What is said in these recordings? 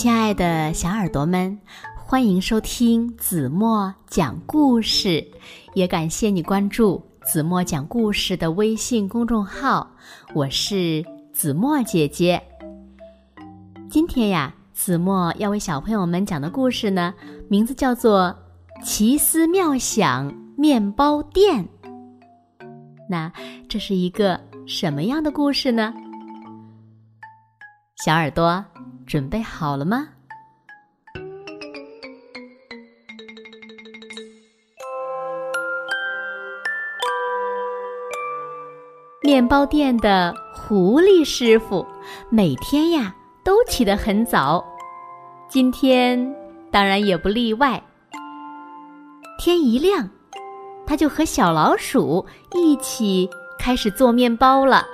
亲爱的小耳朵们，欢迎收听子墨讲故事，也感谢你关注子墨讲故事的微信公众号。我是子墨姐姐。今天呀，子墨要为小朋友们讲的故事呢，名字叫做《奇思妙想面包店》。那这是一个什么样的故事呢？小耳朵准备好了吗？面包店的狐狸师傅每天呀都起得很早，今天当然也不例外。天一亮，他就和小老鼠一起开始做面包了。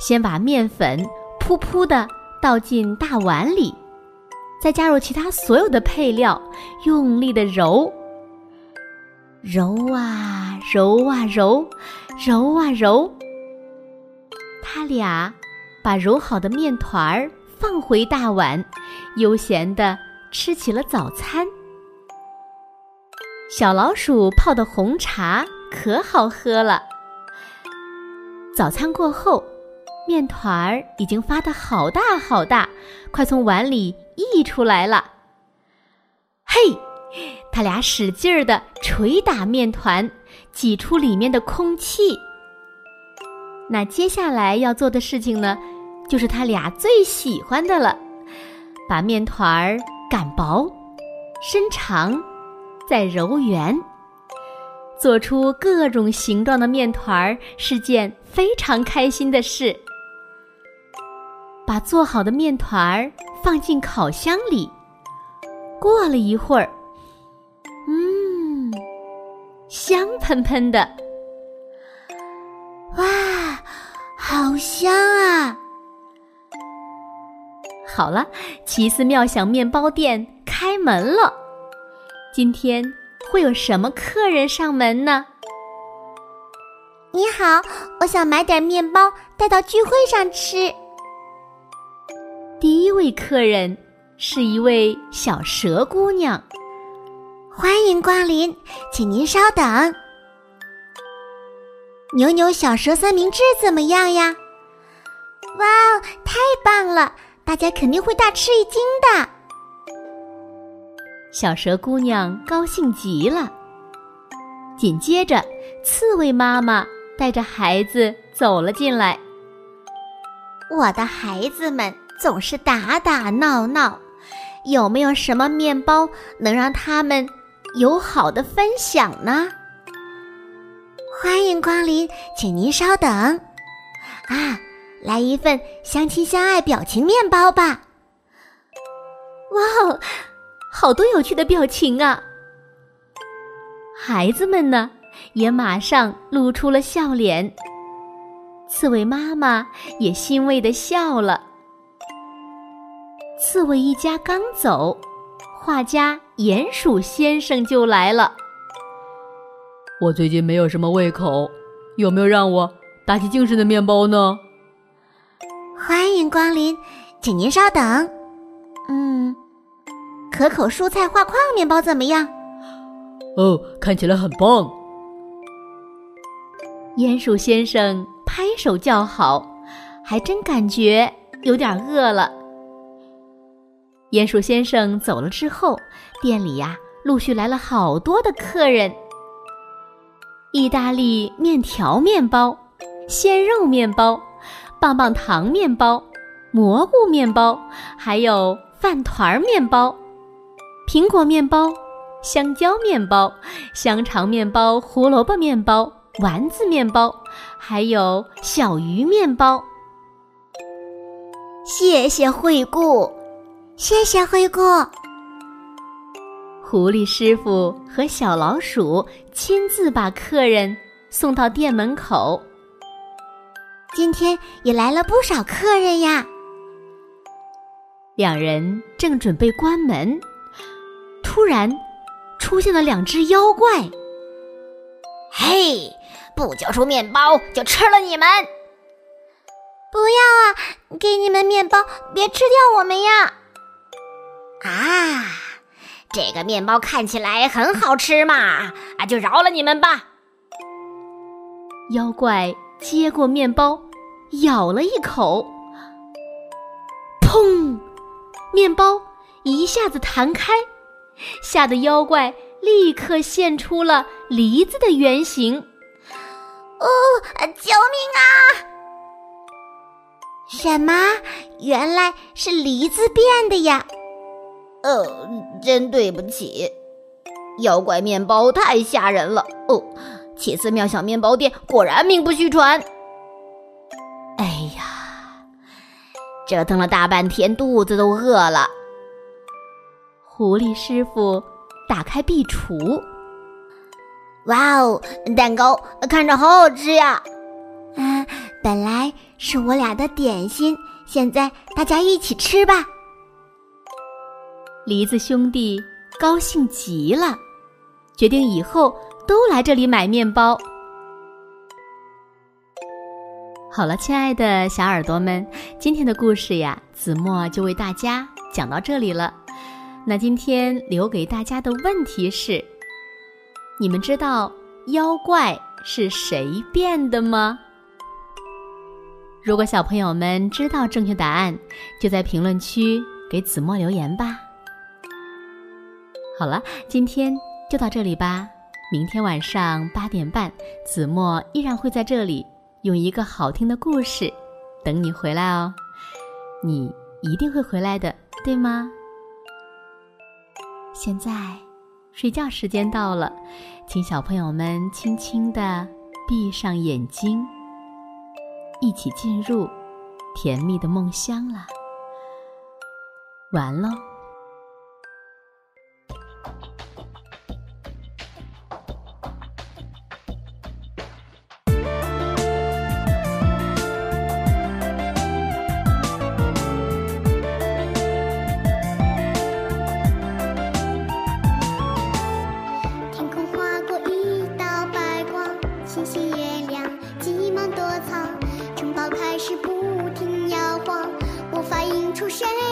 先把面粉。噗噗的倒进大碗里，再加入其他所有的配料，用力的揉，揉啊揉啊揉，揉啊揉。他俩把揉好的面团儿放回大碗，悠闲的吃起了早餐。小老鼠泡的红茶可好喝了。早餐过后。面团儿已经发的好大好大，快从碗里溢出来了。嘿，他俩使劲儿的捶打面团，挤出里面的空气。那接下来要做的事情呢，就是他俩最喜欢的了：把面团儿擀薄、伸长，再揉圆，做出各种形状的面团儿是件非常开心的事。把做好的面团儿放进烤箱里，过了一会儿，嗯，香喷喷的，哇，好香啊！好了，奇思妙想面包店开门了。今天会有什么客人上门呢？你好，我想买点面包带到聚会上吃。第一位客人是一位小蛇姑娘，欢迎光临，请您稍等。牛牛小蛇三明治怎么样呀？哇哦，太棒了！大家肯定会大吃一惊的。小蛇姑娘高兴极了。紧接着，刺猬妈妈带着孩子走了进来。我的孩子们。总是打打闹闹，有没有什么面包能让他们友好的分享呢？欢迎光临，请您稍等。啊，来一份相亲相爱表情面包吧！哇哦，好多有趣的表情啊！孩子们呢，也马上露出了笑脸。刺猬妈妈也欣慰的笑了。刺猬一家刚走，画家鼹鼠先生就来了。我最近没有什么胃口，有没有让我打起精神的面包呢？欢迎光临，请您稍等。嗯，可口蔬菜画框面包怎么样？哦，看起来很棒。鼹鼠先生拍手叫好，还真感觉有点饿了。鼹鼠先生走了之后，店里呀陆续来了好多的客人。意大利面条面包、鲜肉面包、棒棒糖面包、蘑菇面包，还有饭团面包、苹果面包、香蕉面包、香肠面包、胡萝卜面包、丸子面包，还有小鱼面包。谢谢惠顾。谢谢惠顾。狐狸师傅和小老鼠亲自把客人送到店门口。今天也来了不少客人呀。两人正准备关门，突然出现了两只妖怪。嘿，不交出面包就吃了你们！不要啊！给你们面包，别吃掉我们呀！这个面包看起来很好吃嘛，啊，就饶了你们吧。妖怪接过面包，咬了一口，砰！面包一下子弹开，吓得妖怪立刻现出了梨子的原形。哦，救命啊！什么？原来是梨子变的呀！呃，真对不起，妖怪面包太吓人了。哦，奇思妙想面包店果然名不虚传。哎呀，折腾了大半天，肚子都饿了。狐狸师傅打开壁橱，哇哦，蛋糕看着好好吃呀！啊，本来是我俩的点心，现在大家一起吃吧。梨子兄弟高兴极了，决定以后都来这里买面包。好了，亲爱的小耳朵们，今天的故事呀，子墨就为大家讲到这里了。那今天留给大家的问题是：你们知道妖怪是谁变的吗？如果小朋友们知道正确答案，就在评论区给子墨留言吧。好了，今天就到这里吧。明天晚上八点半，子墨依然会在这里用一个好听的故事等你回来哦。你一定会回来的，对吗？现在，睡觉时间到了，请小朋友们轻轻的闭上眼睛，一起进入甜蜜的梦乡了。完喽。是不。